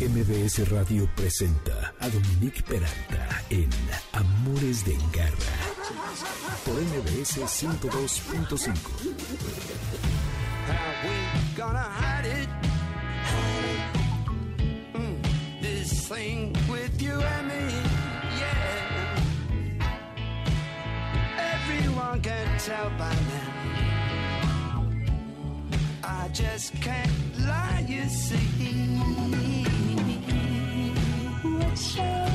MBS Radio presenta a Dominique Peralta en Amores de Garra por MBS 102.5. This thing with you and me, yeah. Everyone can tell by now. I just can't lie, you see. show.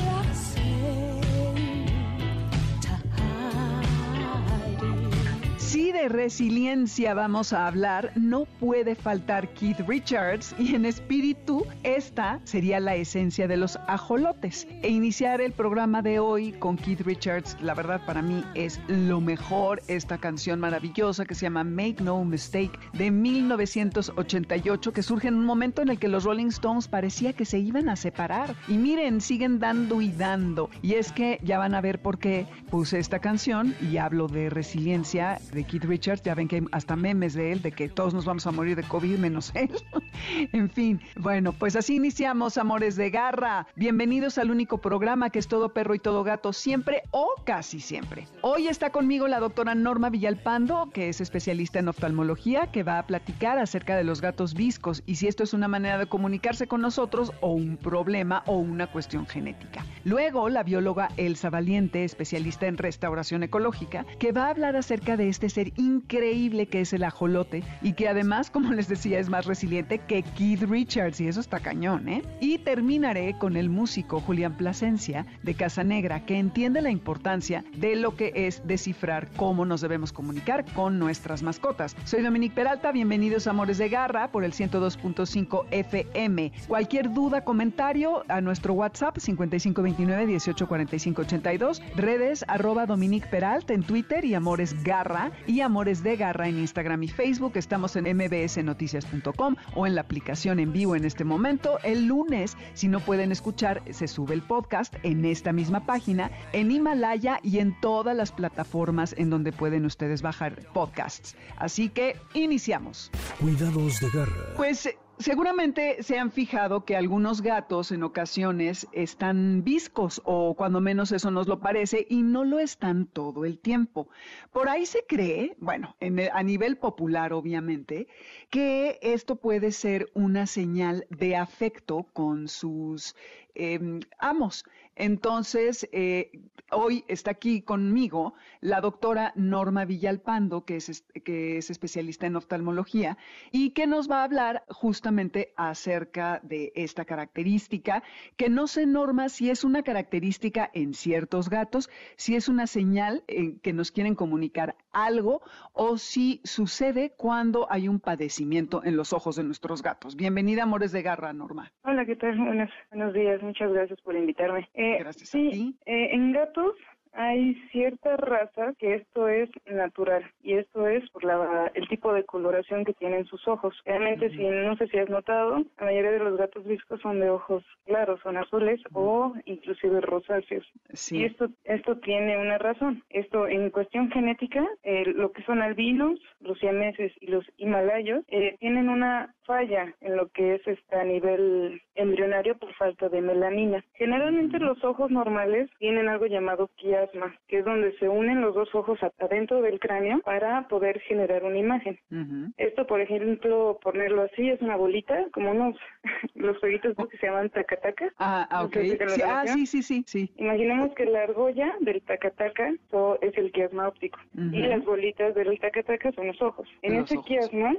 De resiliencia vamos a hablar, no puede faltar Keith Richards y en espíritu esta sería la esencia de los ajolotes. E iniciar el programa de hoy con Keith Richards, la verdad para mí es lo mejor, esta canción maravillosa que se llama Make No Mistake de 1988 que surge en un momento en el que los Rolling Stones parecía que se iban a separar. Y miren, siguen dando y dando. Y es que ya van a ver por qué puse esta canción y hablo de resiliencia de Keith Richards. Ya ven que hay hasta memes de él, de que todos nos vamos a morir de COVID menos él. en fin, bueno, pues así iniciamos, amores de garra. Bienvenidos al único programa que es todo perro y todo gato, siempre o casi siempre. Hoy está conmigo la doctora Norma Villalpando, que es especialista en oftalmología, que va a platicar acerca de los gatos viscos y si esto es una manera de comunicarse con nosotros o un problema o una cuestión genética. Luego, la bióloga Elsa Valiente, especialista en restauración ecológica, que va a hablar acerca de este ser increíble que es el ajolote y que además, como les decía, es más resiliente que Keith Richards y eso está cañón, ¿eh? Y terminaré con el músico Julián Plasencia de Casa Negra, que entiende la importancia de lo que es descifrar cómo nos debemos comunicar con nuestras mascotas. Soy Dominique Peralta, bienvenidos a Amores de Garra por el 102.5 FM. Cualquier duda, comentario a nuestro WhatsApp 5529-184582, redes arroba Dominique Peralta en Twitter y Amores Garra y Amores de Garra en Instagram y Facebook. Estamos en mbsnoticias.com o en la aplicación en vivo en este momento. El lunes, si no pueden escuchar, se sube el podcast en esta misma página, en Himalaya y en todas las plataformas en donde pueden ustedes bajar podcasts. Así que iniciamos. Cuidados de Garra. Pues seguramente se han fijado que algunos gatos en ocasiones están viscos o cuando menos eso nos lo parece y no lo están todo el tiempo. Por ahí se cree, bueno, en a nivel popular obviamente, que esto puede ser una señal de afecto con sus em, amos. Entonces, eh, hoy está aquí conmigo la doctora Norma Villalpando, que es, que es especialista en oftalmología, y que nos va a hablar justamente acerca de esta característica, que no sé, Norma, si es una característica en ciertos gatos, si es una señal en que nos quieren comunicar algo, o si sucede cuando hay un padecimiento en los ojos de nuestros gatos. Bienvenida, Amores de Garra, Norma. Hola, ¿qué tal? Buenos, buenos días, muchas gracias por invitarme. Gracias a sí, ti. eh, en gatos hay ciertas razas que esto es natural y esto es por la, el tipo de coloración que tienen sus ojos. Realmente, si no sé si has notado, la mayoría de los gatos viscos son de ojos claros, son azules o inclusive rosáceos. Y Sí. esto, esto tiene una razón. Esto en cuestión genética, eh, lo que son albinos, los siameses y los himalayos, eh, tienen una falla en lo que es este, a nivel embrionario por falta de melanina. Generalmente los ojos normales tienen algo llamado quiasma, que es donde se unen los dos ojos adentro del cráneo para poder generar una imagen. Ujú. Esto, por ejemplo, ponerlo así, es una bolita, como unos, los jueguitos que se llaman tacataca. Ah, ah, No ok. sé si Sí, ah, sí, sí, sí, sí. Imaginemos que la argolla del tacataca so- es el quiasma óptico Ujú. y las bolitas del tacataca son los ojos. En Los ese ojos. quiasma,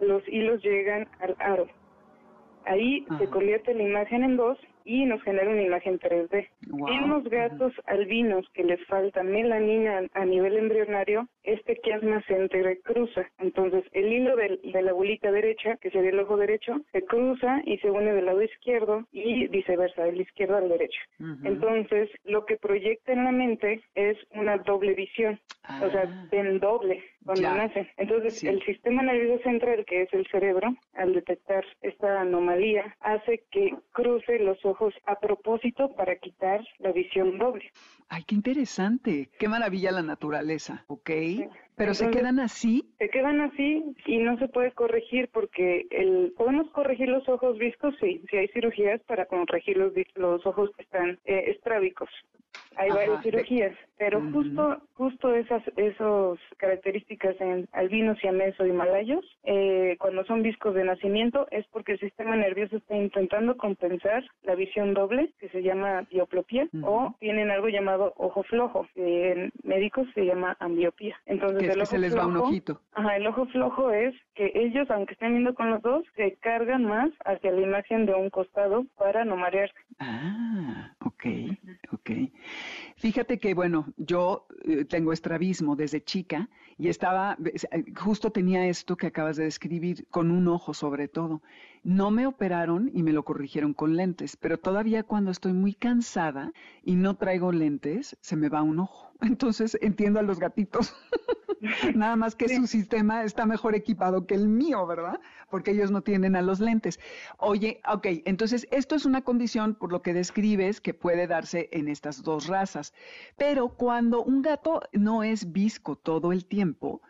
los hilos llegan al aro. Ahí Ajá. se convierte la imagen en dos y nos genera una imagen 3D. Guau. En los gatos albinos que les falta melanina a nivel embrionario, este quiasma se entrecruza. Entonces, el hilo del- de la bolita derecha, que sería el ojo derecho, se cruza y se une del lado izquierdo y viceversa, del izquierdo al derecho. Entonces, lo que proyecta en la mente es una doble visión, o sea, Ah. ven doble cuando Ya. nacen. Entonces, Sí. el sistema nervioso central, que es el cerebro, al detectar esta anomalía, hace que cruce los ojos a propósito para quitar la visión doble. Ay, qué interesante. Qué maravilla la naturaleza, ¿ok? Pero se quedan así. Se quedan así y no se puede corregir porque el podemos corregir los ojos viscos, sí, si hay cirugías para corregir los, los ojos que están eh, estrábicos. Hay Ajá, varias de- cirugías, pero justo justo esas esos características en albinos siameses o himalayos, eh, cuando son viscos de nacimiento, es porque el sistema nervioso está intentando compensar la visión doble, que se llama diopropía, Ujú. o tienen algo llamado ojo flojo, que en médicos se llama ambliopía. Entonces Que es que se les va un flojo- ojito. Ajá, el ojo flojo es que ellos, aunque estén viendo con los dos, se cargan más hacia la imagen de un costado para no marearse. Ah, ok, ok. Fíjate que, bueno, yo eh, tengo estrabismo desde chica y estaba, eh, justo tenía esto que acabas de describir, con un ojo sobre todo. No me operaron y me lo corrigieron con lentes, pero todavía cuando estoy muy cansada y no traigo lentes, se me va un ojo. Entonces entiendo a los gatitos. Nada más que su sistema está mejor equipado que el mío, ¿verdad? Porque ellos no tienen a los lentes. Oye, ok, entonces esto es una condición, por lo que describes, que puede darse en estas dos razas. Pero cuando un gato no es visco todo el tiempo,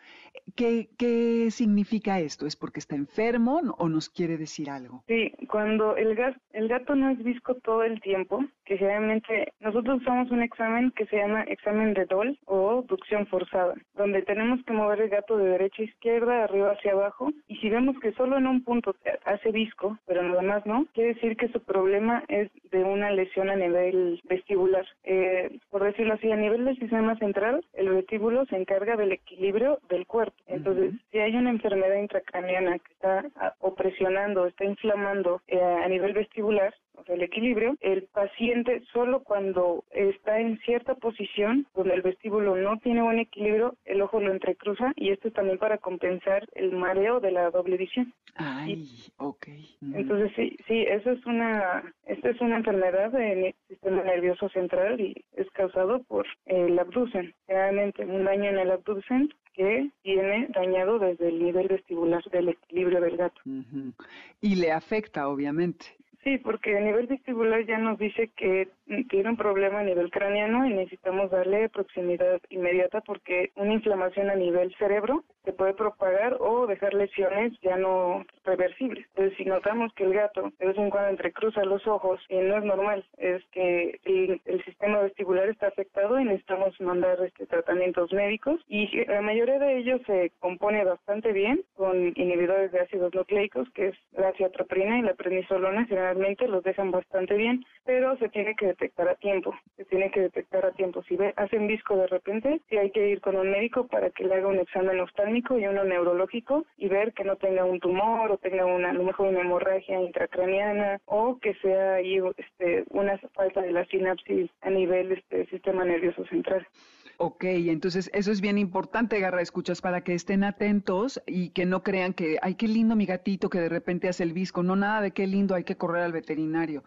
¿qué, qué significa esto? ¿Es porque está enfermo o nos quiere decir algo? Sí, cuando el, gas, el gato no es visco todo el tiempo, que generalmente nosotros usamos un examen que se llama examen de Doll o ducción forzada, donde tenemos que mover el gato de derecha a izquierda, arriba hacia abajo, y si vemos que solo en un punto hace visco, pero nada más no, quiere decir que su problema es de una lesión a nivel vestibular. Eh, por decirlo así, a nivel del sistema central, el vestíbulo se encarga del equilibrio del cuerpo. Entonces, si hay una enfermedad intracraneana que está ah, opresionando, está inflamando eh, a nivel vestibular, o sea, el equilibrio, el paciente solo cuando está en cierta posición donde el vestíbulo no tiene buen equilibrio, el ojo lo entrecruza y esto es también para compensar el mareo de la doble visión. Ay, ok. Mm. Entonces sí, sí, eso es una, esta es una enfermedad del sistema nervioso central y es causado por el abducen, generalmente un daño en el abducen que viene dañado desde el nivel vestibular del equilibrio del gato. Y le afecta, obviamente. Sí, porque a nivel vestibular ya nos dice que mm, tiene un problema a nivel craneano y necesitamos darle proximidad inmediata porque una inflamación a nivel cerebro se puede propagar o dejar lesiones ya no reversibles. Entonces, si notamos que el gato de vez en cuando entrecruza los ojos y no es normal, es que el, el sistema vestibular está afectado y necesitamos mandar este tratamientos médicos y la mayoría de ellos se compone bastante bien con inhibidores de ácidos nucleicos, que es la ciatroprina y la prednisolona, generalmente los dejan bastante bien, pero se tiene que detectar a tiempo, se tiene que detectar a tiempo. Si ve, hacen visco de repente, sí hay que ir con un médico para que le haga un examen oftálmico y uno neurológico y ver que no tenga un tumor o tenga una, a lo mejor una hemorragia intracraneana o que sea ahí este, una falta de la sinapsis a nivel este sistema nervioso central. Ok, entonces eso es bien importante, Garra, escuchas, para que estén atentos y que no crean que, ay, qué lindo mi gatito que de repente hace el visco. No, nada de qué lindo, hay que correr al veterinario.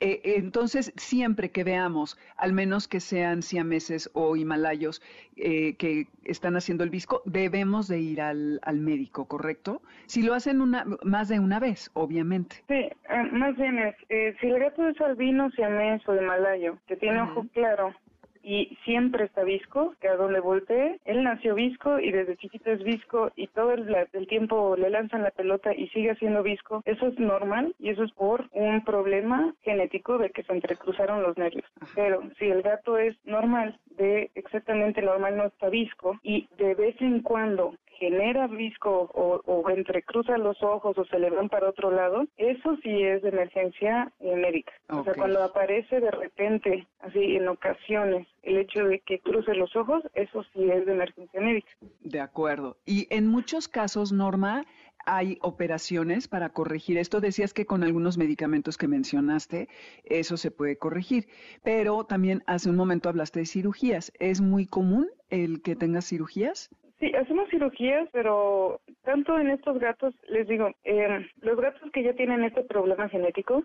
Eh, entonces, siempre que veamos, al menos que sean siameses o himalayos eh, que están haciendo el visco, debemos de ir al, al médico, ¿correcto? Si lo hacen una, más de una vez, obviamente. Sí, eh, más bien es, eh, si el gato es albino, siamés o himalayo, que tiene ojo claro y siempre está visco, que a donde voltee, él nació visco y desde chiquito es visco y todo el, el tiempo le lanzan la pelota y sigue siendo visco, eso es normal y eso es por un problema genético de que se entrecruzaron los nervios. Pero si el gato es normal, de exactamente normal no está visco y de vez en cuando genera visco o, o entrecruza los ojos o se le van para otro lado, eso sí es de emergencia eh, médica. O sea, cuando aparece de repente, así en ocasiones, el hecho de que cruce los ojos, eso sí es de emergencia médica. De acuerdo. Y en muchos casos, Norma, hay operaciones para corregir esto. Decías que con algunos medicamentos que mencionaste, eso se puede corregir. Pero también hace un momento hablaste de cirugías. ¿Es muy común el que tengas cirugías? Sí, hacemos cirugías, pero tanto en estos gatos, les digo, eh, los gatos que ya tienen este problema genético,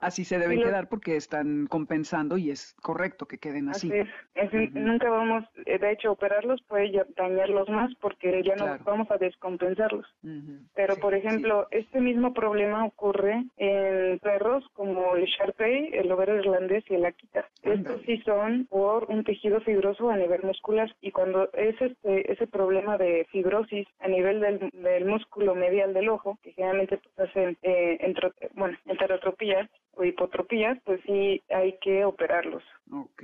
Así se deben quedar porque están compensando y es correcto que queden así. Así es. Es- Nunca vamos, eh, de hecho, operarlos puede ya dañarlos más porque ya no vamos a descompensarlos. Pero, Sí, por sí. ejemplo, este mismo problema ocurre en perros como el Sharpei, el overo irlandés y el Akita. Estos sí son por un tejido fibroso a nivel muscular y cuando es este, ese problema de fibrosis a nivel del, del músculo medial del ojo, que generalmente pues, hacen eh, entro- bueno, enterotropías o hipotropías, pues sí hay que operarlos. Ok.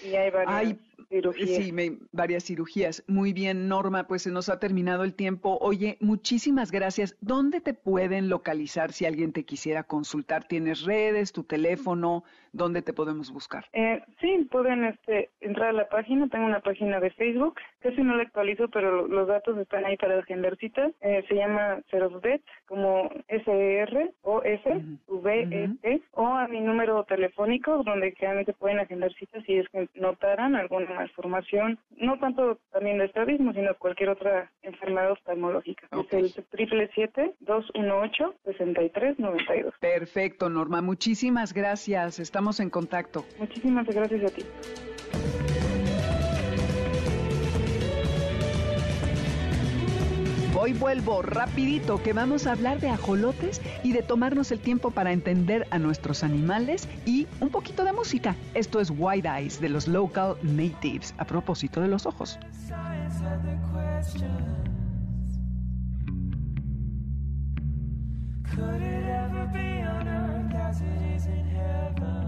Y hay varias Hay, cirugías. Sí, me- varias cirugías. Muy bien, Norma, pues se nos ha terminado el tiempo. Oye, muchísimas gracias. ¿Dónde te pueden localizar si alguien te quisiera consultar? ¿Tienes redes, tu teléfono? ¿Dónde te podemos buscar? Eh, sí, pueden este, entrar a la página. Tengo una página de Facebook. Casi no la actualizo, pero los datos están ahí para agendar citas. Eh, se llama Serosvet, como S-E-R o S-V-E-T, o a mi número telefónico, donde generalmente pueden agendar citas si es que notaran alguna malformación, no tanto también de estrabismo, sino cualquier otra enfermedad oftalmológica. Es el 777-218-6392. Perfecto, Norma. Muchísimas gracias. Estamos en contacto. Muchísimas gracias a ti. Hoy vuelvo rapidito que vamos a hablar de ajolotes y de tomarnos el tiempo para entender a nuestros animales y un poquito de música. Esto es White Eyes de los Local Natives a propósito de los ojos. Could it ever be on earth as it is in heaven?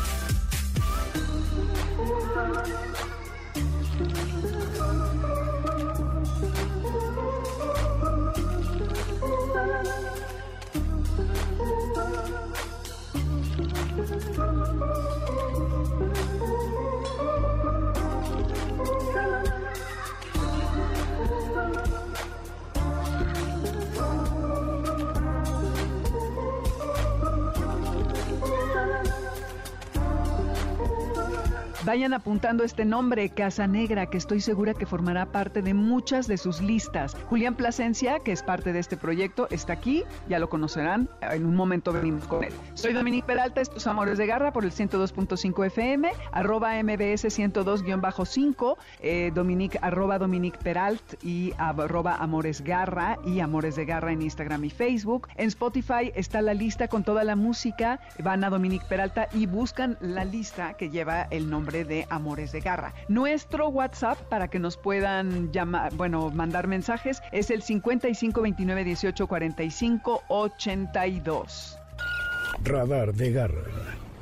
Vayan apuntando este nombre, Casa Negra, que estoy segura que formará parte de muchas de sus listas. Julián Plasencia, que es parte de este proyecto, está aquí, ya lo conocerán, en un momento venimos con él. Soy Dominique Peralta, estos Amores de Garra por el 102.5 FM, arroba MBS 102-5, eh, Dominique, arroba Dominique Peralt y arroba Amores Garra y Amores de Garra en Instagram y Facebook. En Spotify está la lista con toda la música, van a Dominique Peralta y buscan la lista que lleva el nombre de Amores de Garra. Nuestro WhatsApp para que nos puedan llamar, bueno, mandar mensajes es el 55 29 18 45 82. Radar de Garra.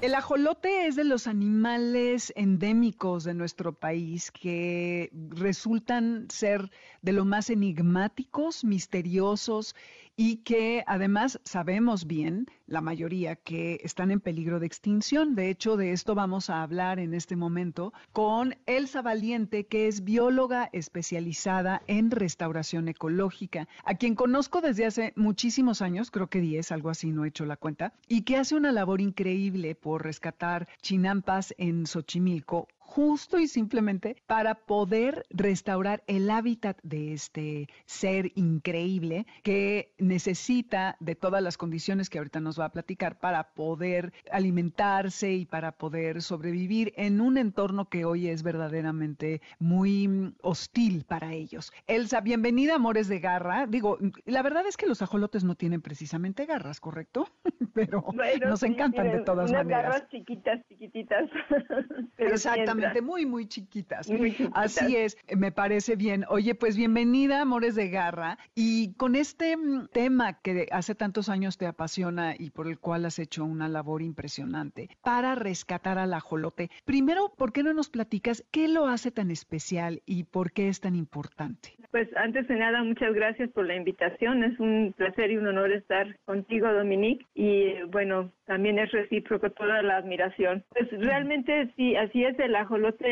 El ajolote es de los animales endémicos de nuestro país que resultan ser de lo más enigmáticos, misteriosos y que además sabemos bien, la mayoría, que están en peligro de extinción. De hecho, de esto vamos a hablar en este momento con Elsa Valiente, que es bióloga especializada en restauración ecológica, a quien conozco desde hace muchísimos años, creo que 10, algo así, no he hecho la cuenta, y que hace una labor increíble por rescatar chinampas en Xochimilco justo y simplemente para poder restaurar el hábitat de este ser increíble que necesita de todas las condiciones que ahorita nos va a platicar para poder alimentarse y para poder sobrevivir en un entorno que hoy es verdaderamente muy mm, hostil para ellos. Elsa, bienvenida Amores de Garra. Digo, la verdad es que los ajolotes no tienen precisamente garras, ¿correcto? Pero Bueno, nos sí, encantan de todas unas maneras. garras chiquitas, chiquititas. sí Exactamente, muy, muy chiquitas. Muy chiquitas. Así es, me parece bien. Oye, pues bienvenida, Amores de Garra. Y con este mm, tema que hace tantos años te apasiona y por el cual has hecho una labor impresionante para rescatar al ajolote. Primero, ¿por qué no nos platicas qué lo hace tan especial y por qué es tan importante? Pues antes de nada, muchas gracias por la invitación. Es un placer y un honor estar contigo, Dominique. Y y bueno, también es recíproco toda la admiración. Pues realmente sí, así es, el ajolote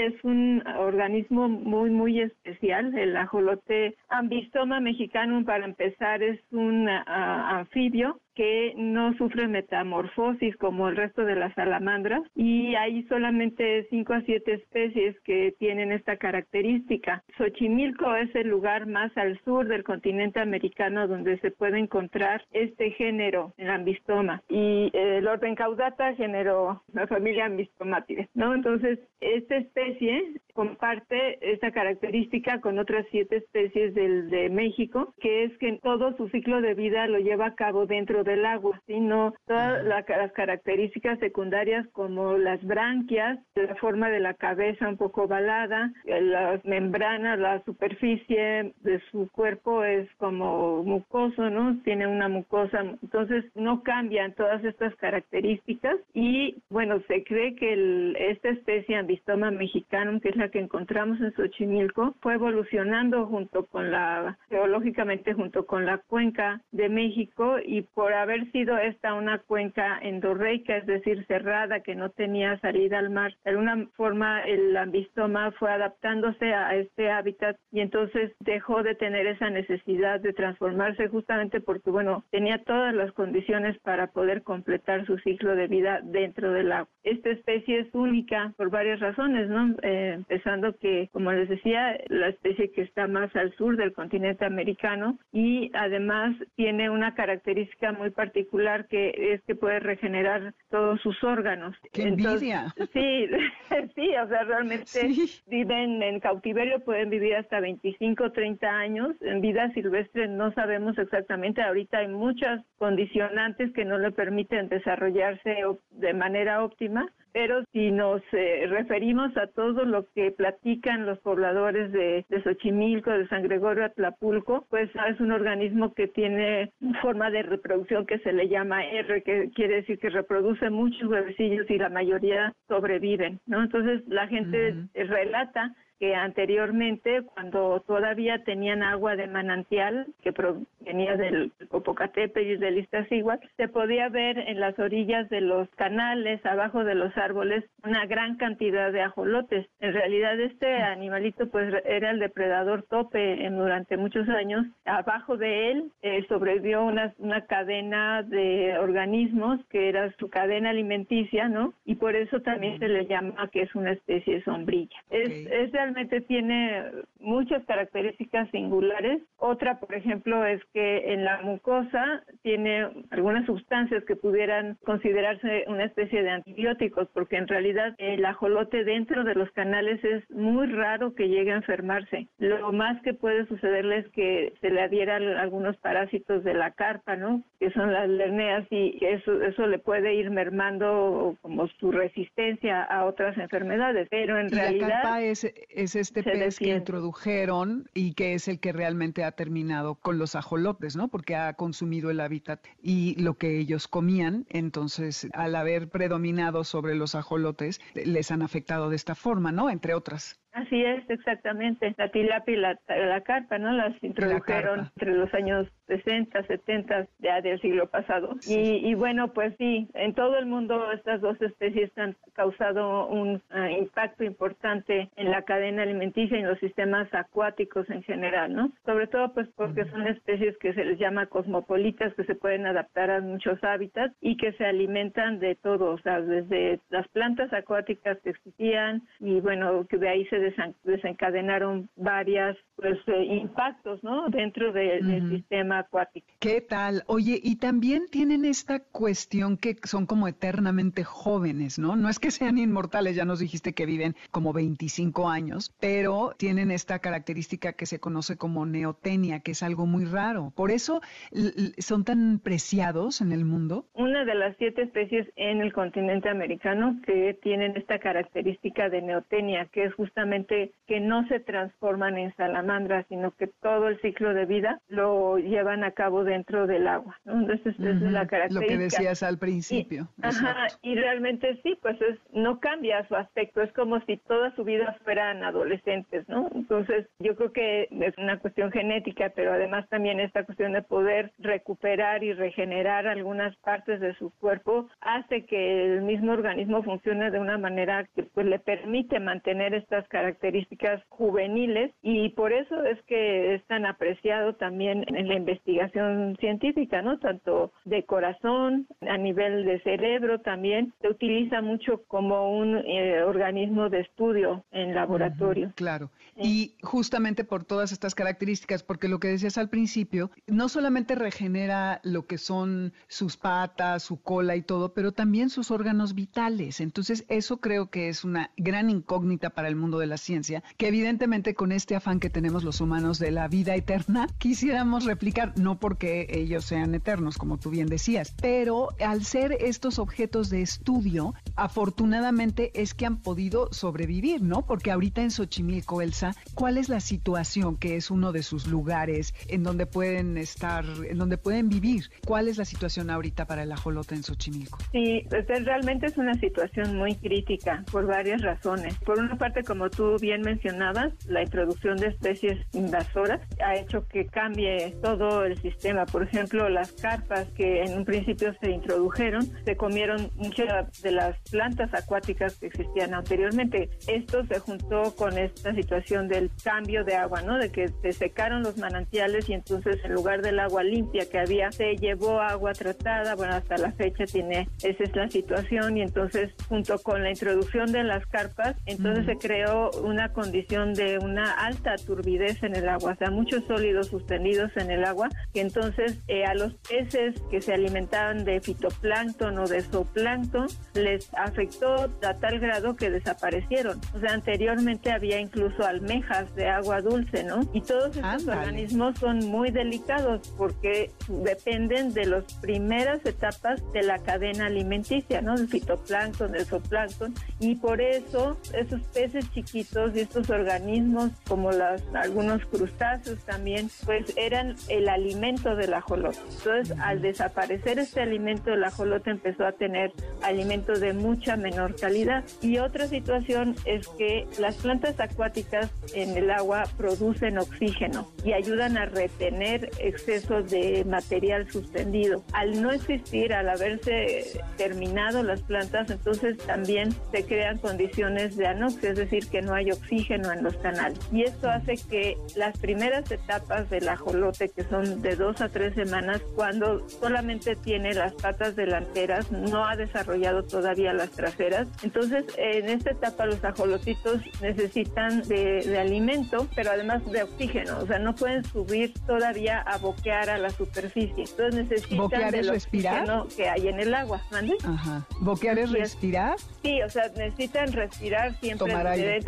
es un organismo muy, muy especial. El ajolote ambistoma mexicano, para empezar, es un ah, anfibio que no sufre metamorfosis como el resto de las salamandras y hay solamente 5 a 7 especies que tienen esta característica. Xochimilco es el lugar más al sur del continente americano donde se puede encontrar este género, el ambistoma. Y el orden caudata generó la familia ambistomatidae, ¿no? Entonces, esta especie comparte esta característica con otras siete especies del, de México, que es que todo su ciclo de vida lo lleva a cabo dentro del agua, sino todas la- las características secundarias como las branquias, la forma de la cabeza un poco ovalada, eh, las membranas, la superficie de su cuerpo es como mucoso, ¿no? Tiene una mucosa, entonces no cambian todas estas características y bueno, se cree que el- esta especie Ambistoma mexicanum, que es la que encontramos en Xochimilco, fue evolucionando junto con la, geológicamente junto con la cuenca de México y por haber sido esta una cuenca endorreica, es decir, cerrada, que no tenía salida al mar, de alguna forma el ambistoma fue adaptándose a este hábitat y entonces dejó de tener esa necesidad de transformarse justamente porque, bueno, tenía todas las condiciones para poder completar su ciclo de vida dentro del agua. Esta especie es única por varias razones, ¿no? Eh, empezando que, como les decía, la especie que está más al sur del continente americano y además tiene una característica muy particular que es que puede regenerar todos sus órganos. ¡Qué Entonces, envidia! Sí, sí, o sea, realmente Sí. viven en cautiverio, pueden vivir hasta 25, 30 años. En vida silvestre no sabemos exactamente. Ahorita hay muchas condicionantes que no le permiten desarrollarse de manera óptima. Pero si nos eh, referimos a todo lo que platican los pobladores de, de Xochimilco, de San Gregorio Atlapulco, pues es un organismo que tiene forma de reproducción que se le llama R, que quiere decir que reproduce muchos huevecillos y la mayoría sobreviven, ¿no? Entonces la gente relata que anteriormente, cuando todavía tenían agua de manantial que provenía del Popocatépetl y del Iztaccíhuatl, se podía ver en las orillas de los canales, abajo de los árboles, una gran cantidad de ajolotes. En realidad este animalito pues era el depredador tope en- durante muchos años. Abajo de él eh, sobrevivió una, una cadena de organismos que era su cadena alimenticia, ¿no? Y por eso también se le llama que es una especie sombrilla. Es, Ok. es realmente tiene muchas características singulares. Otra, por ejemplo, es que en la mucosa tiene algunas sustancias que pudieran considerarse una especie de antibióticos, porque en realidad el ajolote dentro de los canales es muy raro que llegue a enfermarse. Lo más que puede sucederle es que se le adhieran algunos parásitos de la carpa, ¿no? Que son las lerneas y eso, eso le puede ir mermando como su resistencia a otras enfermedades. Pero en Y la realidad... carpa es, es este se pez que introdujeron y que es el que realmente ha terminado con los ajolotes, ¿no? Porque ha consumido el hábitat y lo que ellos comían, entonces al haber predominado sobre los ajolotes, les han afectado de esta forma, ¿no? Entre otras. Así es, exactamente. La tilapia y la, la carpa, ¿no? Las introdujeron carpa. entre los años 60, 70 ya del siglo pasado. Sí. Y, y bueno, pues sí, en todo el mundo estas dos especies han causado un ah, impacto importante en la cadena alimenticia y en los sistemas acuáticos en general, ¿no? Sobre todo pues porque son especies que se les llama cosmopolitas, que se pueden adaptar a muchos hábitats y que se alimentan de todo, o sea, desde las plantas acuáticas que existían y bueno, que de ahí se desen- desencadenaron varias pues eh, impactos, ¿no? Dentro de- del Ujú. sistema acuático. ¿Qué tal? Oye, y también tienen esta cuestión que son como eternamente jóvenes, ¿no? No es que sean inmortales, ya nos dijiste que viven como 25 años, pero tienen esta característica que se conoce como neotenia, que es algo muy raro. Por eso son tan preciados en el mundo. Una de las siete especies en el continente americano que tienen esta característica de neotenia, que es justamente solamente que no se transforman en salamandras, sino que todo el ciclo de vida lo llevan a cabo dentro del agua. ¿no? Entonces, esa es la Lo característica. que decías al Y, principio. ajá, y realmente sí, pues es, no cambia su aspecto, es como si toda su vida fueran adolescentes, ¿no? Entonces, yo creo que es una cuestión genética, pero además también esta cuestión de poder recuperar y regenerar algunas partes de su cuerpo hace que el mismo organismo funcione de una manera que pues le permite mantener estas características juveniles y por eso es que es tan apreciado también en la investigación científica, ¿no? Tanto de corazón, a nivel de cerebro también, se utiliza mucho como un eh, organismo de estudio en laboratorio. Claro. Y justamente por todas estas características, porque lo que decías al principio, no solamente regenera lo que son sus patas, su cola y todo, pero también sus órganos vitales. Entonces, eso creo que es una gran incógnita para el mundo de la ciencia, que evidentemente con este afán que tenemos los humanos de la vida eterna, quisiéramos replicar, no porque ellos sean eternos, como tú bien decías, pero al ser estos objetos de estudio, afortunadamente es que han podido sobrevivir, ¿no? Porque ahorita en Xochimilco, Elsa, ¿cuál es la situación que es uno de sus lugares en donde pueden estar, en donde pueden vivir? ¿Cuál es la situación ahorita para el ajolote en Xochimilco? Sí, pues es- realmente es una situación muy crítica por varias razones. Por una parte, como tú bien mencionabas, la introducción de especies invasoras ha hecho que cambie todo el sistema. Por ejemplo, las carpas que en un principio se introdujeron se comieron muchas de las plantas acuáticas que existían anteriormente. Esto se juntó con esta situación del cambio de agua, ¿no? De que se secaron los manantiales y entonces en lugar del agua limpia que había, se llevó agua tratada. Bueno, hasta la fecha tiene, esa es la situación y entonces junto con la introducción de las carpas, entonces se creó una condición de una alta turbidez en el agua, o sea, muchos sólidos suspendidos en el agua, que entonces eh, a los peces que se alimentaban de fitoplancton o de zooplancton les afectó a tal grado que desaparecieron. O sea, anteriormente había incluso almejas de agua dulce, ¿no? Y todos estos Ándale. organismos son muy delicados porque dependen de las primeras etapas de la cadena alimenticia, ¿no? Del fitoplancton, del zooplancton, y por eso esos peces chiquitos y estos organismos, como las, algunos crustáceos también, pues eran el alimento del ajolote. Entonces, al desaparecer este alimento, el ajolote empezó a tener alimentos de mucha menor calidad. Y otra situación es que las plantas acuáticas en el agua producen oxígeno y ayudan a retener excesos de material suspendido. Al no existir, al haberse terminado las plantas, entonces también se crean condiciones de anoxia, es decir, que no hay oxígeno en los canales. Y esto hace que las primeras etapas del ajolote, que son de dos a tres semanas, cuando solamente tiene las patas delanteras, no ha desarrollado todavía las traseras. Entonces, en esta etapa los ajolotitos necesitan de, de alimento, pero además de oxígeno. O sea, no pueden subir todavía a boquear a la superficie. Entonces necesitan ¿Boquear es respirar? que hay en el agua. ¿Mande? Ajá. ¿Boquear es. respirar? Sí, o sea, necesitan respirar siempre. Tomar aire.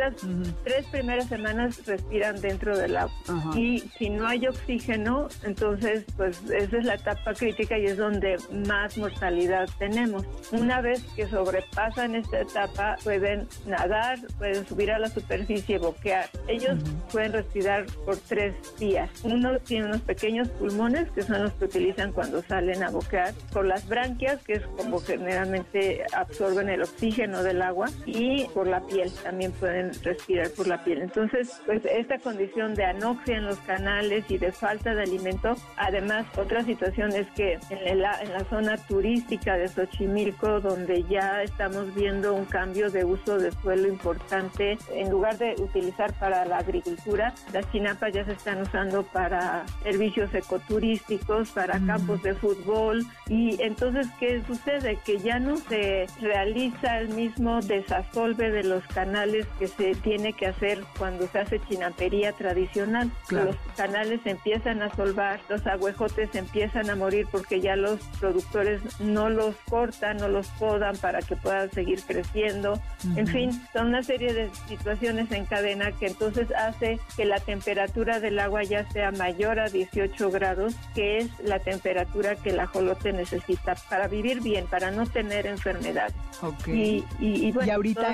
Tres primeras semanas respiran dentro del agua. Ajá. Y si no hay oxígeno, entonces, pues esa es la etapa crítica y es donde más mortalidad tenemos. Una vez que sobrepasan esta etapa, pueden nadar, pueden subir a la superficie, boquear. Ellos pueden respirar por tres días. Uno tiene unos pequeños pulmones, que son los que utilizan cuando salen a boquear, por las branquias, que es como generalmente absorben el oxígeno del agua, y por la piel, también pueden respirar por la piel. Entonces, pues esta condición de anoxia en los canales y de falta de alimento, además otra situación es que en la, en la zona turística de Xochimilco, donde ya estamos viendo un cambio de uso de suelo importante, en lugar de utilizar para la agricultura, las chinapas ya se están usando para servicios ecoturísticos, para campos de fútbol, y entonces, ¿qué sucede? Que ya no se realiza el mismo desasolve de los canales que se tiene que hacer cuando se hace chinapería tradicional. Claro. Los canales empiezan a solvar, los agüejotes empiezan a morir porque ya los productores no los cortan, no los podan para que puedan seguir creciendo. En fin, son una serie de situaciones en cadena que entonces hace que la temperatura del agua ya sea mayor a 18 grados, que es la temperatura que el ajolote necesita para vivir bien, para no tener enfermedades. Ok. Y, y, y bueno, ¿Y ahorita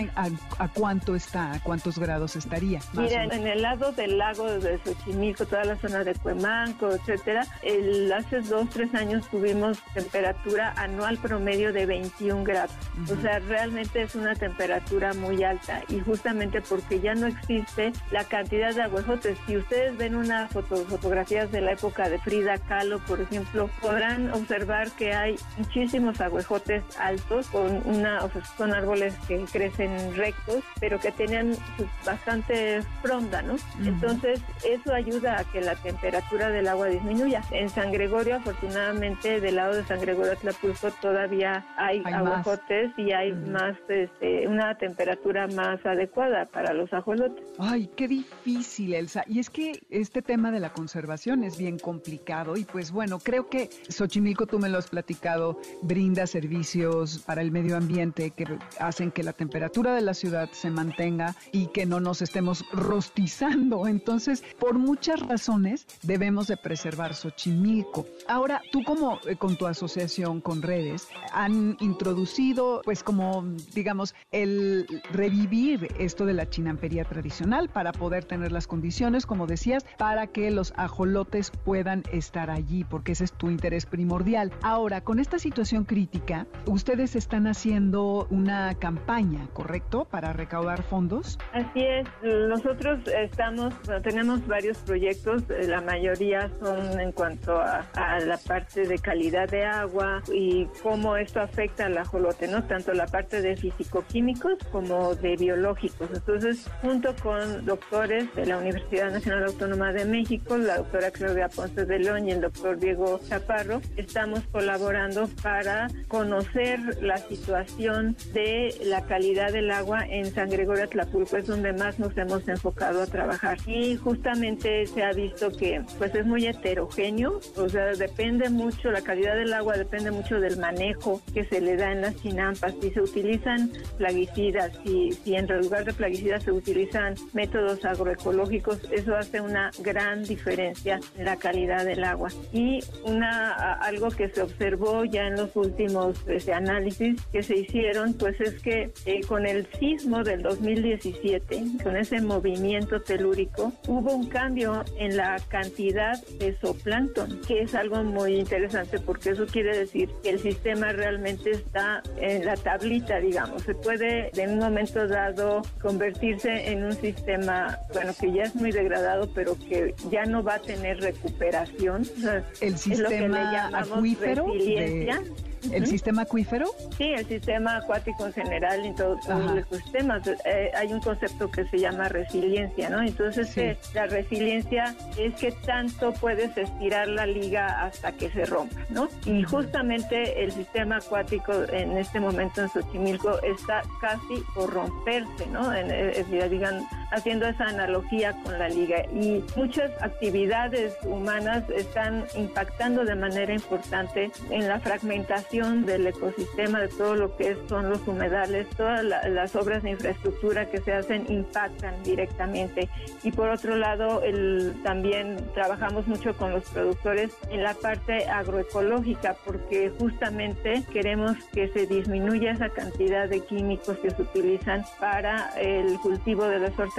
a cuánto está ¿a cuántos grados estaría? Mira, en el lado del lago de Xochimilco, toda la zona de Cuemanco, etcétera, el, hace dos, tres años tuvimos temperatura anual promedio de 21 grados. O sea, realmente es una temperatura muy alta y justamente porque ya no existe la cantidad de aguajotes. Si ustedes ven una foto, fotografías de la época de Frida Kahlo, por ejemplo, podrán observar que hay muchísimos aguajotes altos con una, o sea, son árboles que crecen rectos, pero que tenían pues, bastante fronda, ¿no? Entonces, eso ayuda a que la temperatura del agua disminuya. En San Gregorio, afortunadamente, del lado de San Gregorio Atlapulco todavía hay, Hay más. aguajotes y hay más, este, una temperatura más adecuada para los ajolotes. Ay, qué difícil, Elsa. Y es que este tema de la conservación es bien complicado y pues bueno, creo que Xochimilco, tú me lo has platicado, brinda servicios para el medio ambiente que hacen que la temperatura de la ciudad se mantenga y que no nos estemos rostizando. Entonces, por muchas razones debemos de preservar Xochimilco. Ahora, tú como eh, con tu asociación con redes han introducido pues como digamos el revivir esto de la chinampería tradicional para poder tener las condiciones, como decías, para que los ajolotes puedan estar allí, porque ese es tu interés primordial. Ahora, con esta situación crítica, ustedes están haciendo una campaña, ¿correcto? Para recaudar fondos. Así es, nosotros estamos, tenemos varios proyectos, eh, la mayoría son en cuanto a, a la parte de calidad de agua y cómo esto afecta al ajolote, ¿no? Tanto la parte de fisicoquímicos como de biológicos. Entonces, junto con doctores de la Universidad Nacional Autónoma de México, la doctora Claudia Ponce de León y el doctor Diego Chaparro, estamos colaborando para conocer la situación de la calidad del agua en San Gregorio Atlapulco, es donde más nos hemos enfocado a trabajar. Y justamente se ha visto que pues es muy heterogéneo, o sea, depende mucho, la calidad del agua depende mucho del manejo que se le da en las chinampas. Si se utilizan plaguicidas, si, si en lugar de plaguicidas se utilizan métodos agroecológicos, eso hace una gran diferencia en la calidad del agua. Y una algo que se observó ya en los últimos este, análisis que se hicieron, pues es que eh, con el sismo del 2017, con ese movimiento telúrico, hubo un cambio en la cantidad de zooplancton, que es algo muy interesante porque eso quiere decir que el sistema realmente está en la tablita, digamos. Se puede en un momento dado convertirse en un sistema, bueno, que ya es muy degradado, pero que ya no va a tener recuperación. O sea, El es lo que le sistema llamamos acuífero de- ¿El sistema acuífero? Sí, el sistema acuático en general y todo, todos los ecosistemas. Eh, hay un concepto que se llama resiliencia, ¿no? Entonces, Sí. eh, la resiliencia es que tanto puedes estirar la liga hasta que se rompa, ¿no? Y justamente el sistema acuático en este momento en Xochimilco está casi por romperse, ¿no? En, eh, es decir, digan, haciendo esa analogía con la liga. Y muchas actividades humanas están impactando de manera importante en la fragmentación del ecosistema, de todo lo que son los humedales, todas la- las obras de infraestructura que se hacen impactan directamente. Y por otro lado, el, también trabajamos mucho con los productores en la parte agroecológica, porque justamente queremos que se disminuya esa cantidad de químicos que se utilizan para el cultivo de las hortalizas.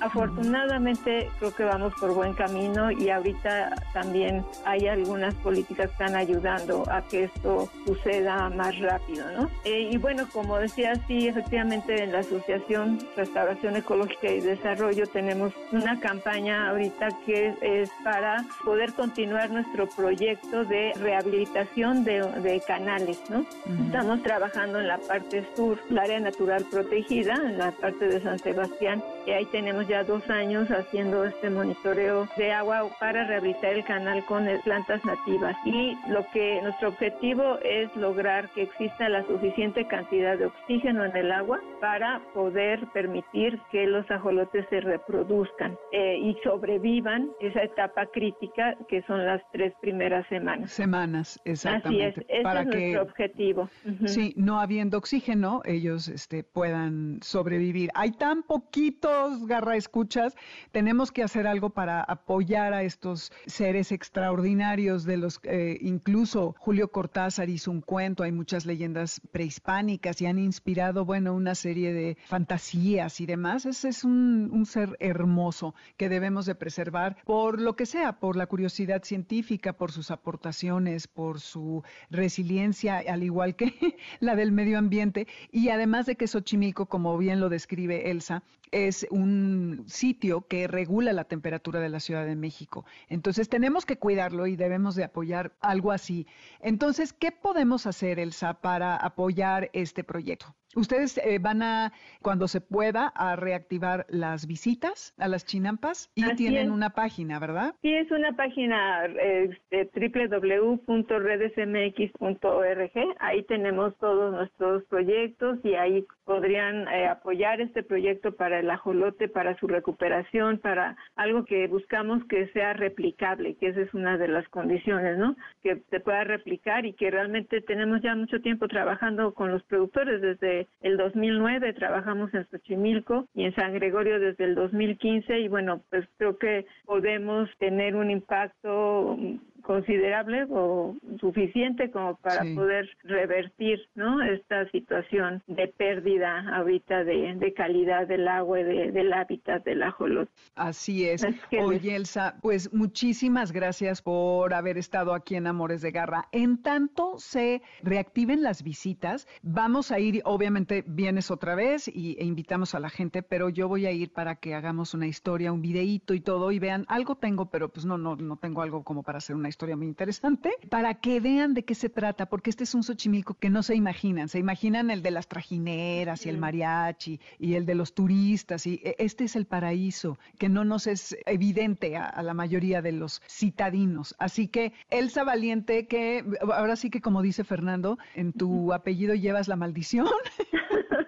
Afortunadamente, creo que vamos por buen camino y ahorita también hay algunas políticas que están ayudando a que esto suceda más rápido, ¿no? Eh, y bueno, como decía, sí, efectivamente en la Asociación Restauración Ecológica y Desarrollo tenemos una campaña ahorita que es para poder continuar nuestro proyecto de rehabilitación de, de canales, ¿no? Estamos trabajando en la parte sur, el área natural protegida, en la parte de San Sebastián, ahí tenemos ya dos años haciendo este monitoreo de agua para rehabilitar el canal con plantas nativas. Y lo que nuestro objetivo es lograr que exista la suficiente cantidad de oxígeno en el agua para poder permitir que los ajolotes se reproduzcan eh, y sobrevivan esa etapa crítica que son las tres primeras semanas. Semanas, Así es, exactamente. ese para es que nuestro objetivo. Ujú. Sí, no habiendo oxígeno, ellos este, puedan sobrevivir. Hay tan poquito garra escuchas, tenemos que hacer algo para apoyar a estos seres extraordinarios de los, eh, incluso Julio Cortázar hizo un cuento, hay muchas leyendas prehispánicas y han inspirado, bueno, una serie de fantasías y demás. Ese es un, un ser hermoso que debemos de preservar por lo que sea, por la curiosidad científica, por sus aportaciones, por su resiliencia, al igual que la del medio ambiente, y además de que Xochimilco, como bien lo describe Elsa, es un sitio que regula la temperatura de la Ciudad de México. Entonces tenemos que cuidarlo y debemos de apoyar algo así. Entonces, ¿qué podemos hacer, Elsa, para apoyar este proyecto? Ustedes eh, van a, cuando se pueda, a reactivar las visitas a las chinampas y Así tienen es. una página, ¿verdad? Sí, es una página este, www.redesmx.org. Ahí tenemos todos nuestros proyectos y ahí podrían eh, apoyar este proyecto para el ajolote, para su recuperación, para algo que buscamos que sea replicable, que esa es una de las condiciones, ¿no? Que se pueda replicar y que realmente tenemos ya mucho tiempo trabajando con los productores. Desde el 2009 trabajamos en Xochimilco y en San Gregorio desde el 2015 y bueno, pues creo que podemos tener un impacto considerable o suficiente como para Sí. poder revertir ¿no? esta situación de pérdida ahorita de, de calidad del agua y de- del hábitat del ajolote. Así es. Es que Oye, Elsa, pues muchísimas gracias por haber estado aquí en Amores de Garra. En tanto se reactiven las visitas, vamos a ir, obviamente vienes otra vez y, e invitamos a la gente, pero yo voy a ir para que hagamos una historia, un videíto y todo y vean, algo tengo, pero pues no, no, no tengo algo como para hacer una historia muy interesante, para que vean de qué se trata, porque este es un Xochimilco que no se imaginan, se imaginan el de las trajineras y el mariachi y el de los turistas y e- este es el paraíso que no nos es evidente a, a la mayoría de los citadinos. Así que Elsa Valiente, que ahora sí que como dice Fernando, en tu apellido llevas la maldición.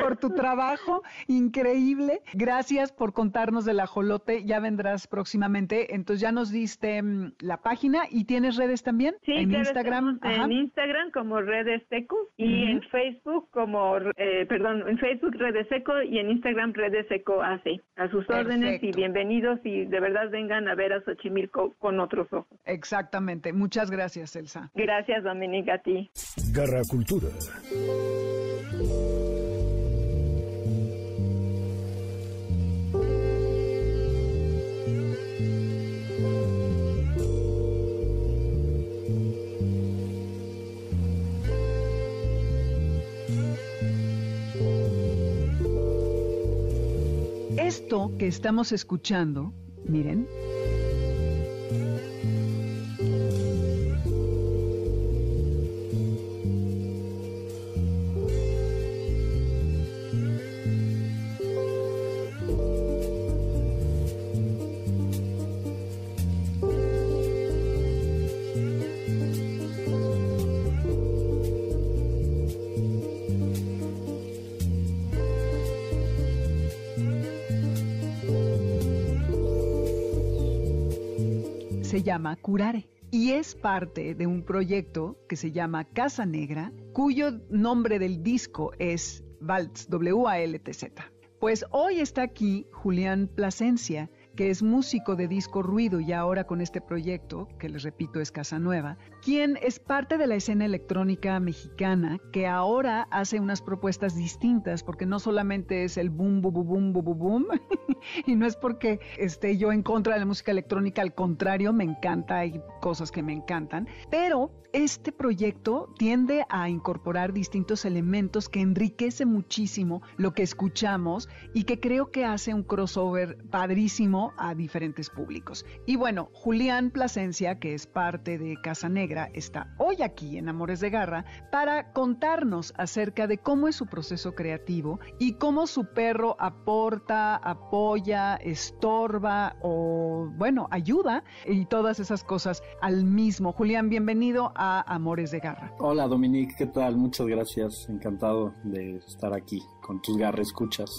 por tu trabajo increíble. Gracias por contarnos del ajolote. Ya vendrás próximamente. Entonces ya nos diste mm, la página y tienes redes también Sí, en claro, Instagram. En Instagram como Redes Seco y en Facebook como, eh, perdón, en Facebook Redes Seco y en Instagram Redes Seco AC. A sus órdenes y bienvenidos y de verdad vengan a ver a Xochimilco con otros ojos. Exactamente. Muchas gracias, Elsa. Gracias, Dominica, a ti. Garra Cultura. Esto que estamos escuchando, miren, llama Curare y es parte de un proyecto que se llama Casa Negra, cuyo nombre del disco es Waltz, W-A-L-T-Z. Pues hoy está aquí Julián Plasencia, que es músico de disco ruido y ahora con este proyecto, que les repito es Casa Nueva, quien es parte de la escena electrónica mexicana que ahora hace unas propuestas distintas, porque no solamente es el boom, boom, boom, boom, boom, boom, y no es porque esté yo en contra de la música electrónica, al contrario, me encanta, hay cosas que me encantan, pero este proyecto tiende a incorporar distintos elementos que enriquece muchísimo lo que escuchamos y que creo que hace un crossover padrísimo a diferentes públicos. Y bueno, Julián Plasencia, que es parte de Casa Negra, está hoy aquí en Amores de Garra para contarnos acerca de cómo es su proceso creativo y cómo su perro aporta, apoya, estorba o, bueno, ayuda y todas esas cosas al mismo. Julián, bienvenido a Amores de Garra. Hola Dominique, ¿qué tal? Muchas gracias, encantado de estar aquí con tus garras escuchas.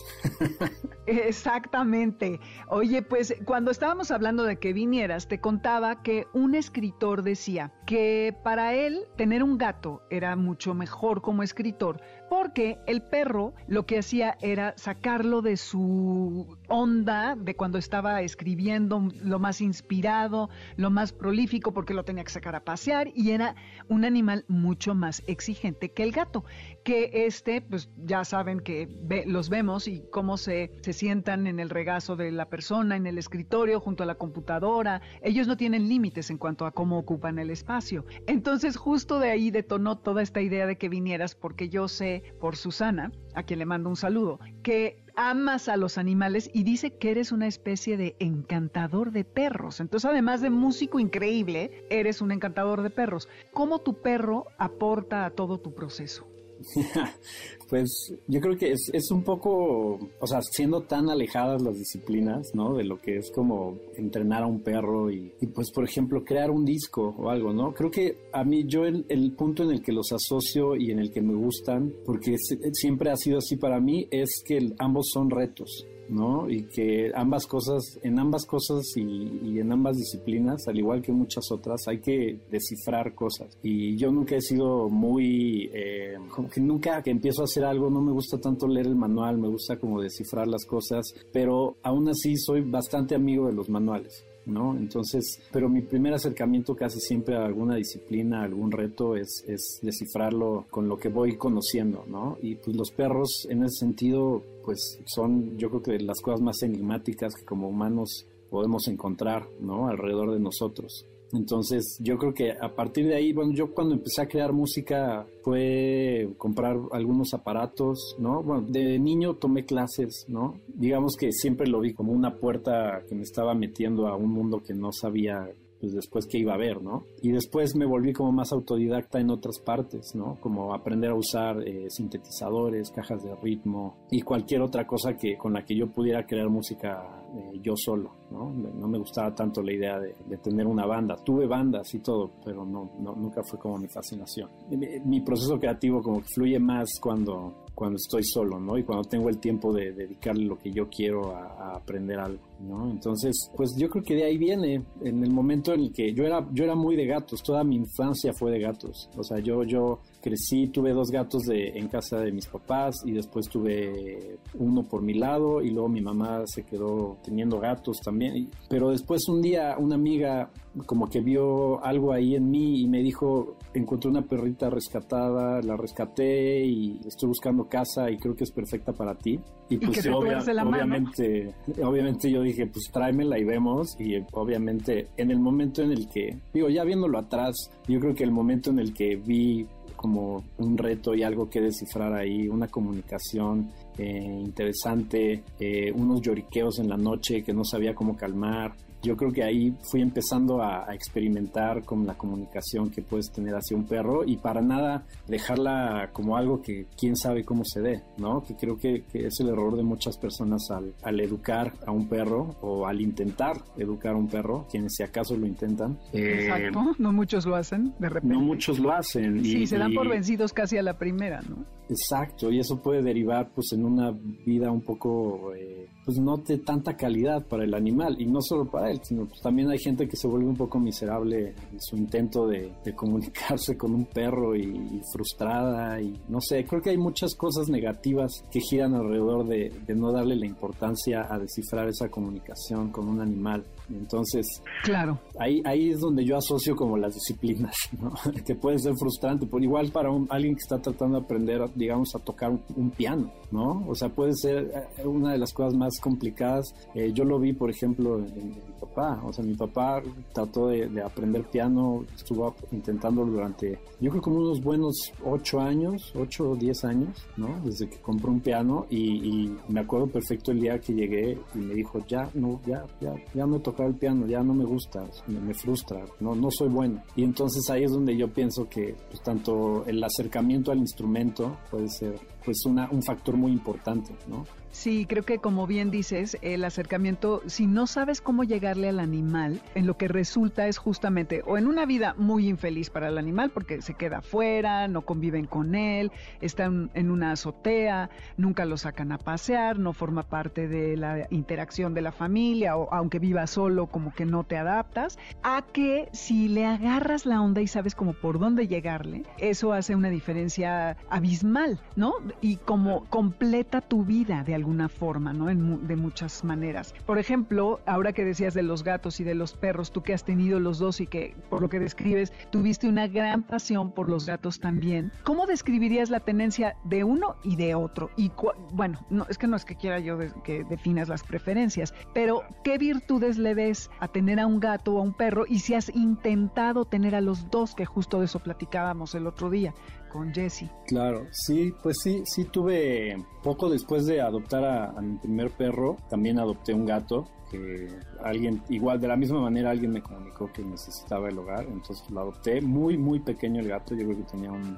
Exactamente. Oye, pues cuando estábamos hablando de que vinieras, te contaba que un escritor decía que para él tener un gato era mucho mejor como escritor porque el perro lo que hacía era sacarlo de su onda de cuando estaba escribiendo lo más inspirado, lo más prolífico porque lo tenía que sacar a pasear y era un animal mucho más exigente que el gato, que este pues ya saben que los vemos y cómo se, se sientan en el regazo de la persona, en el escritorio, junto a la computadora. Ellos no tienen límites en cuanto a cómo ocupan el espacio. Entonces, justo de ahí detonó toda esta idea de que vinieras, porque yo sé por Susana, a quien le mando un saludo, que amas a los animales y dice que eres una especie de encantador de perros. Entonces, además de músico increíble, eres un encantador de perros. ¿Cómo tu perro aporta a todo tu proceso? Pues yo creo que es, es un poco, o sea, siendo tan alejadas las disciplinas, ¿no? De lo que es como entrenar a un perro y, y, pues, por ejemplo, crear un disco o algo, ¿no? Creo que a mí yo el, el punto en el que los asocio y en el que me gustan, porque siempre ha sido así para mí, es que ambos son retos. ¿No? Y que ambas cosas, en ambas cosas y, en ambas disciplinas, al igual que muchas otras, hay que descifrar cosas. Y yo nunca he sido muy, eh, que nunca que empiezo a hacer algo, no me gusta tanto leer el manual, me gusta como descifrar las cosas, pero aún así soy bastante amigo de los manuales. ¿No? Entonces, pero mi primer acercamiento casi siempre a alguna disciplina, a algún reto, es, es descifrarlo con lo que voy conociendo, ¿no? Y pues los perros, en ese sentido, pues son, yo creo que las cosas más enigmáticas que como humanos podemos encontrar, ¿no? Alrededor de nosotros. Entonces, yo creo que a partir de ahí, bueno, yo cuando empecé a crear música fue comprar algunos aparatos, ¿no? Bueno, de niño tomé clases, ¿no? Digamos que siempre lo vi como una puerta que me estaba metiendo a un mundo que no sabía pues después qué iba a ver, ¿no? Y después me volví como más autodidacta en otras partes, ¿no? Como aprender a usar eh, sintetizadores, cajas de ritmo y cualquier otra cosa que con la que yo pudiera crear música eh, yo solo, ¿no? No me gustaba tanto la idea de, de tener una banda. Tuve bandas y todo, pero no, no- nunca fue como mi fascinación. Mi, mi proceso creativo como que fluye más cuando cuando estoy solo, ¿no? Y cuando tengo el tiempo de dedicarle lo que yo quiero a, a aprender algo, ¿no? Entonces, pues yo creo que de ahí viene, en el momento en el que yo era, yo era muy de gatos, toda mi infancia fue de gatos, o sea, yo, yo crecí, tuve dos gatos de, en casa de mis papás y después tuve uno por mi lado y luego mi mamá se quedó teniendo gatos también, pero después un día una amiga como que vio algo ahí en mí y me dijo, encontré una perrita rescatada, la rescaté y estoy buscando casa y creo que es perfecta para ti. Y pues obvia- mano. obviamente, obviamente yo dije, pues tráemela y vemos. Y obviamente en el momento en el que, digo, ya viéndolo atrás, yo creo que el momento en el que vi como un reto y algo que descifrar ahí, una comunicación eh, interesante, eh, unos lloriqueos en la noche que no sabía cómo calmar. Yo creo que ahí fui empezando a, a experimentar con la comunicación que puedes tener hacia un perro y para nada dejarla como algo que quién sabe cómo se dé, ¿no? Que creo que, que es el error de muchas personas al, al educar a un perro o al intentar educar a un perro, quienes si acaso lo intentan. Eh, Exacto, no muchos lo hacen de repente. no muchos lo hacen. y- Sí, se dan y- por vencidos casi a la primera, ¿no? Exacto, y eso puede derivar pues en una vida un poco eh, pues no de tanta calidad para el animal y no solo para él, sino pues también hay gente que se vuelve un poco miserable en su intento de, de comunicarse con un perro y, y frustrada y no sé, creo que hay muchas cosas negativas que giran alrededor de, de no darle la importancia a descifrar esa comunicación con un animal. Entonces, Claro. Ahí, ahí es donde yo asocio como las disciplinas, ¿no? que puede ser frustrante, por igual para un, alguien que está tratando de aprender, digamos, a tocar un, piano, ¿no? O sea, puede ser eh, una de las cosas más complicadas. Eh, yo lo vi, por ejemplo, en, en mi papá, o sea, mi papá trató de, de aprender piano, estuvo intentándolo durante, yo creo como unos buenos ocho años, ocho o diez años, ¿no? Desde que compró un piano y, y me acuerdo perfecto el día que llegué y me dijo, ya, no, ya, ya, ya no he tocado el piano, ya no me gusta, me, me frustra, no, no soy bueno. Y entonces ahí es donde yo pienso que pues, tanto el acercamiento al instrumento puede ser pues una, un factor muy importante, ¿no? Sí, creo que como bien dices, el acercamiento, si no sabes cómo llegarle al animal, en lo que resulta es justamente o en una vida muy infeliz para el animal porque se queda afuera, no conviven con él, están en una azotea, nunca lo sacan a pasear, no forma parte de la interacción de la familia o aunque viva solo como que no te adaptas, a que si le agarras la onda y sabes como por dónde llegarle, eso hace una diferencia abismal, ¿no? Y como completa tu vida de alguna forma, ¿no? En de muchas maneras. Por ejemplo, ahora que decías de los gatos y de los perros, tú que has tenido los dos y que por lo que describes tuviste una gran pasión por los gatos también. ¿Cómo describirías la tenencia de uno y de otro? Y bueno, no es que no es que quiera yo que definas las preferencias, pero ¿qué virtudes le ves a tener a un gato o a un perro y si has intentado tener a los dos que justo de eso platicábamos el otro día con Jesse? Claro, sí, pues sí, sí tuve poco después de adoptar a, a mi primer perro, también adopté un gato que alguien, igual de la misma manera alguien me comunicó que necesitaba el hogar, entonces lo adopté, muy, muy pequeño el gato, yo creo que tenía un,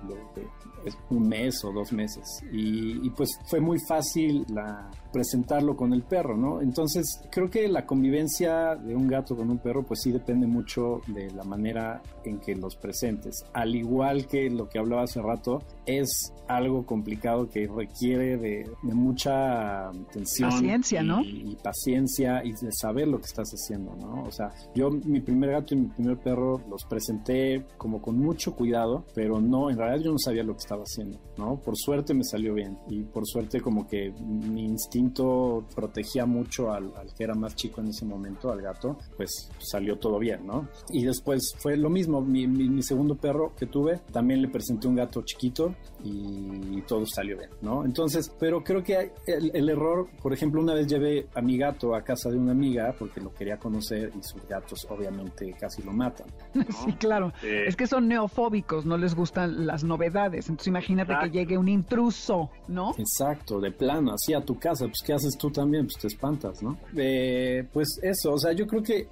un mes o dos meses y, y pues fue muy fácil la, presentarlo con el perro, ¿no? Entonces creo que la convivencia de un gato con un perro pues sí depende mucho de la manera en que los presentes, al igual que lo que hablaba hace rato, es algo complicado que requiere de, de mucha atención Paciencia, y, ¿no? y paciencia y de saber lo que estás haciendo, ¿no? O sea, yo mi primer gato y mi primer perro los presenté como con mucho cuidado, pero no, en realidad yo no sabía lo que estaba haciendo, ¿no? Por suerte me salió bien y por suerte como que mi instinto protegía mucho al, al que era más chico en ese momento, al gato, pues salió todo bien, ¿no? Y después fue lo mismo, mi, mi- mi segundo perro que tuve, también le presenté un gato chiquito y todo salió bien, ¿no? Entonces, pero creo que el, el error, por ejemplo, una vez llevé a mi gato a casa de una amiga porque lo quería conocer y sus gatos obviamente casi lo matan. Sí, claro. Es que son neofóbicos, no les gustan las novedades. Entonces imagínate que llegue un intruso, ¿no? Exacto, de plano, así a tu casa, pues ¿qué haces tú también? Pues te espantas, ¿no? Eh, pues eso, o sea, yo creo que eh,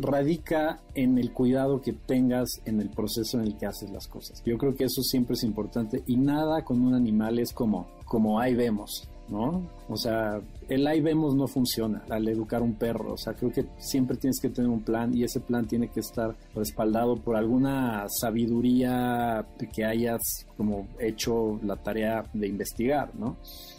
radica en el cuidado que tengas en el proceso en el que haces las cosas. Yo creo que eso siempre es importante y nada con un animal es como, como ahí vemos, ¿no? O sea, el ahí vemos no funciona al educar un perro. O sea, creo que siempre tienes que tener un plan y ese plan tiene que estar respaldado por alguna sabiduría que hayas como hecho la tarea de investigar, ¿no?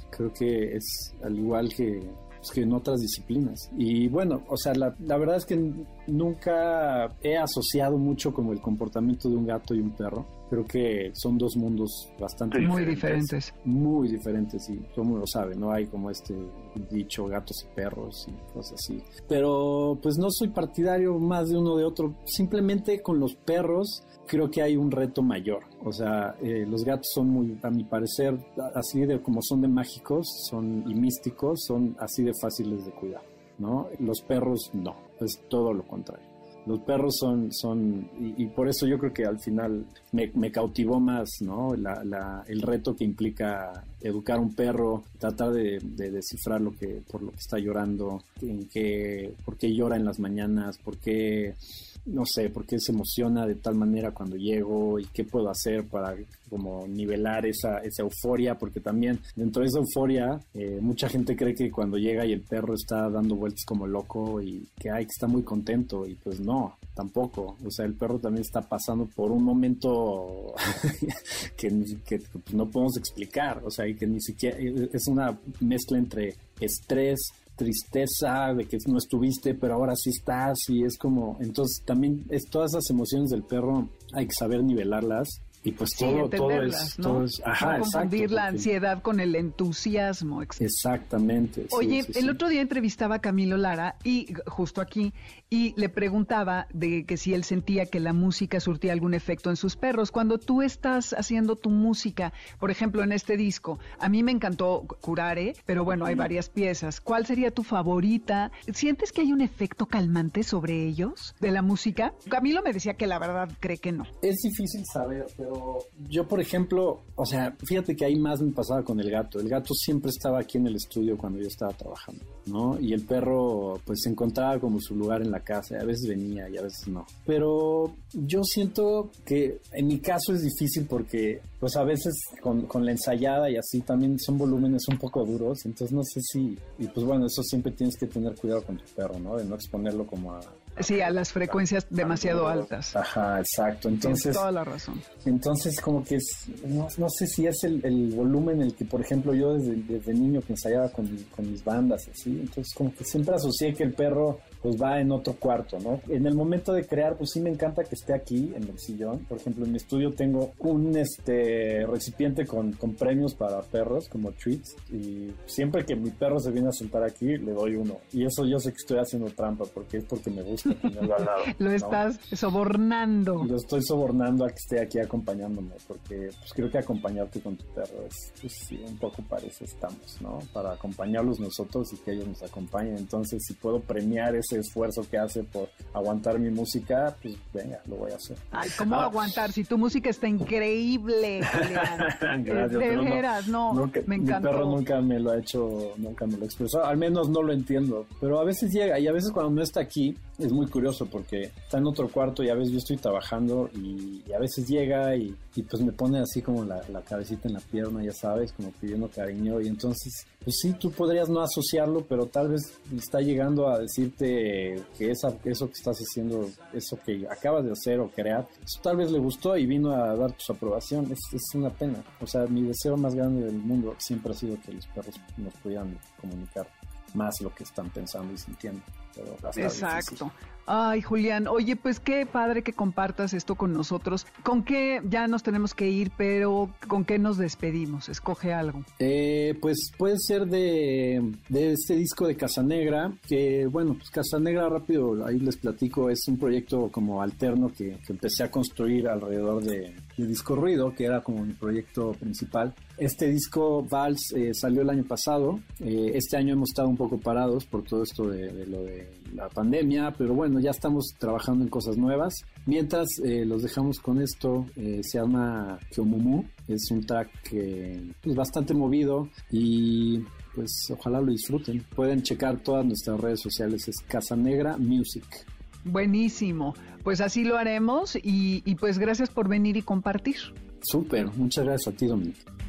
Creo que es al igual que, pues, que en otras disciplinas. Y bueno, o sea, la, la verdad es que nunca he asociado mucho como el comportamiento de un gato y un perro. Creo que son dos mundos bastante Muy diferentes. muy diferentes y todo mundo lo sabe, no hay como este dicho gatos y perros y cosas así. Pero pues no soy partidario más de uno de otro, simplemente con los perros creo que hay un reto mayor. O sea, eh, los gatos son muy, a mi parecer, así de como son de mágicos son y místicos, son así de fáciles de cuidar, ¿no? Los perros no, es todo lo contrario. Los perros son, son y, y por eso yo creo que al final me, me cautivó más, ¿no? La, la- el reto que implica educar un perro, tratar de, de descifrar lo que, por lo que está llorando, en qué, por qué llora en las mañanas, por qué, no sé, por qué se emociona de tal manera cuando llego y qué puedo hacer para como nivelar esa, esa euforia, porque también dentro de esa euforia eh, mucha gente cree que cuando llega y el perro está dando vueltas como loco y que hay que está muy contento y pues no, tampoco, o sea, el perro también está pasando por un momento que, que, pues, no podemos explicar, o sea, y que ni siquiera es una mezcla entre estrés, tristeza de que no estuviste, pero ahora sí estás y es como, entonces también es todas esas emociones del perro hay que saber nivelarlas y pues Sí, todo, todo es, ¿no? todo es, ajá, no confundir exacto, la porque- ansiedad con el entusiasmo. ex- Exactamente. Oye, sí, el otro día entrevistaba a Camilo Lara y justo aquí y le preguntaba de que si él sentía que la música surtía algún efecto en sus perros. Cuando tú estás haciendo tu música, por ejemplo, en este disco, a mí me encantó Curare, pero bueno, hay varias piezas. ¿Cuál sería tu favorita? ¿Sientes que hay un efecto calmante sobre ellos de la música? Camilo me decía que la verdad cree que no. Es difícil saber, pero Pero yo, por ejemplo, o sea, fíjate que ahí más me pasaba con el gato. El gato siempre estaba aquí en el estudio cuando yo estaba trabajando, ¿no? Y el perro, pues se encontraba como su lugar en la casa. A veces venía y a veces no. Pero yo siento que en mi caso es difícil porque, pues a veces con, con la ensayada y así también son volúmenes un poco duros. Entonces no sé si. Y pues bueno, eso siempre tienes que tener cuidado con tu perro, ¿no? De no exponerlo como a. Sí, a las frecuencias demasiado altas. Ajá, exacto. Tienes Entonces. toda la razón. Entonces, como que es, no, no sé si es el, el volumen el que, por ejemplo, yo desde, desde niño que ensayaba con, con mis bandas, así, entonces como que siempre asocié que el perro pues va en otro cuarto, ¿no? En el momento de crear, pues sí me encanta que esté aquí en el sillón. Por ejemplo, en mi estudio tengo un este recipiente con, con premios para perros, como treats, y siempre que mi perro se viene a sentar aquí, le doy uno. Y eso yo sé que estoy haciendo trampa, porque es porque me gusta tenerlo al lado. Lo ¿no? estás sobornando. Lo estoy sobornando a que esté aquí acompañándome, porque pues creo que acompañarte con tu perro es, pues sí, un poco para eso estamos, ¿no? Para acompañarlos nosotros y que ellos nos acompañen. Entonces, si puedo premiar ese esfuerzo que hace por aguantar mi música, pues venga, lo voy a hacer. Ay, ¿cómo Ah. aguantar? Si tu música está increíble. Gracias, de pero no- veras, no, nunca- me Mi perro nunca me lo ha hecho, nunca me lo ha expresado. Al menos no lo entiendo. Pero a veces llega y a veces cuando no está aquí es muy curioso porque está en otro cuarto y a veces yo estoy trabajando y, y a veces llega y, y pues me pone así como la, la cabecita en la pierna, ya sabes, como pidiendo cariño. Y entonces, pues sí, tú podrías no asociarlo, pero tal vez está llegando a decirte que esa, eso que estás haciendo, eso que acabas de hacer o crear, eso tal vez le gustó y vino a dar su aprobación. Es, es una pena. O sea, mi deseo más grande del mundo siempre ha sido que los perros nos pudieran comunicar más lo que están pensando y sintiendo. Pero Exacto. Ay, Julián, oye, pues qué padre que compartas esto con nosotros. ¿Con qué ya nos tenemos que ir, pero con qué nos despedimos? Escoge algo. Eh, pues puede ser de, de este disco de Casanegra, que bueno, pues Casanegra rápido, ahí les platico, es un proyecto como alterno que, que empecé a construir alrededor de, de Disco Ruido, que era como mi proyecto principal. Este disco Vals eh, salió el año pasado, eh, este año hemos estado un poco parados por todo esto de, de lo de la pandemia, pero bueno, ya estamos trabajando en cosas nuevas. Mientras eh, los dejamos con esto, eh, se llama Kyomumu, es un track que pues, bastante movido y pues ojalá lo disfruten. Pueden checar todas nuestras redes sociales, es Casanegra Music. Buenísimo. Pues así lo haremos y, y pues gracias por venir y compartir. Súper, muchas gracias a ti, Dominic.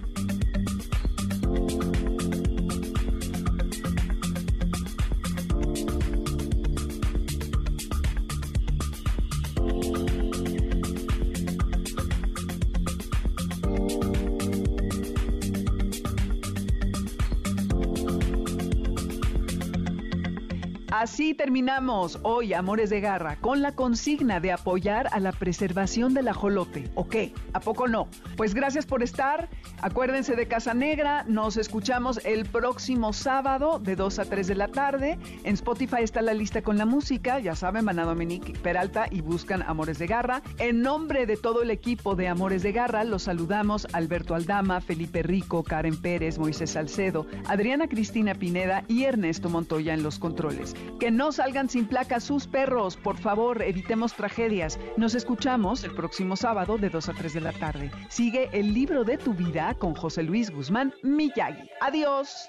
Así terminamos hoy Amores de Garra con la consigna de apoyar a la preservación del ajolote. ¿O qué? ¿A poco no? Pues gracias por estar. Acuérdense de Casa Negra. Nos escuchamos el próximo sábado de 2 a 3 de la tarde. En Spotify está la lista con la música. Ya saben, van a Dominique Peralta y buscan Amores de Garra. En nombre de todo el equipo de Amores de Garra, los saludamos Alberto Aldama, Felipe Rico, Karen Pérez, Moisés Salcedo, Adriana Cristina Pineda y Ernesto Montoya en los controles. Que no salgan sin placa sus perros, por favor, evitemos tragedias. Nos escuchamos el próximo sábado de 2 a 3 de la tarde. Sigue el libro de tu vida con José Luis Guzmán Miyagi. Adiós.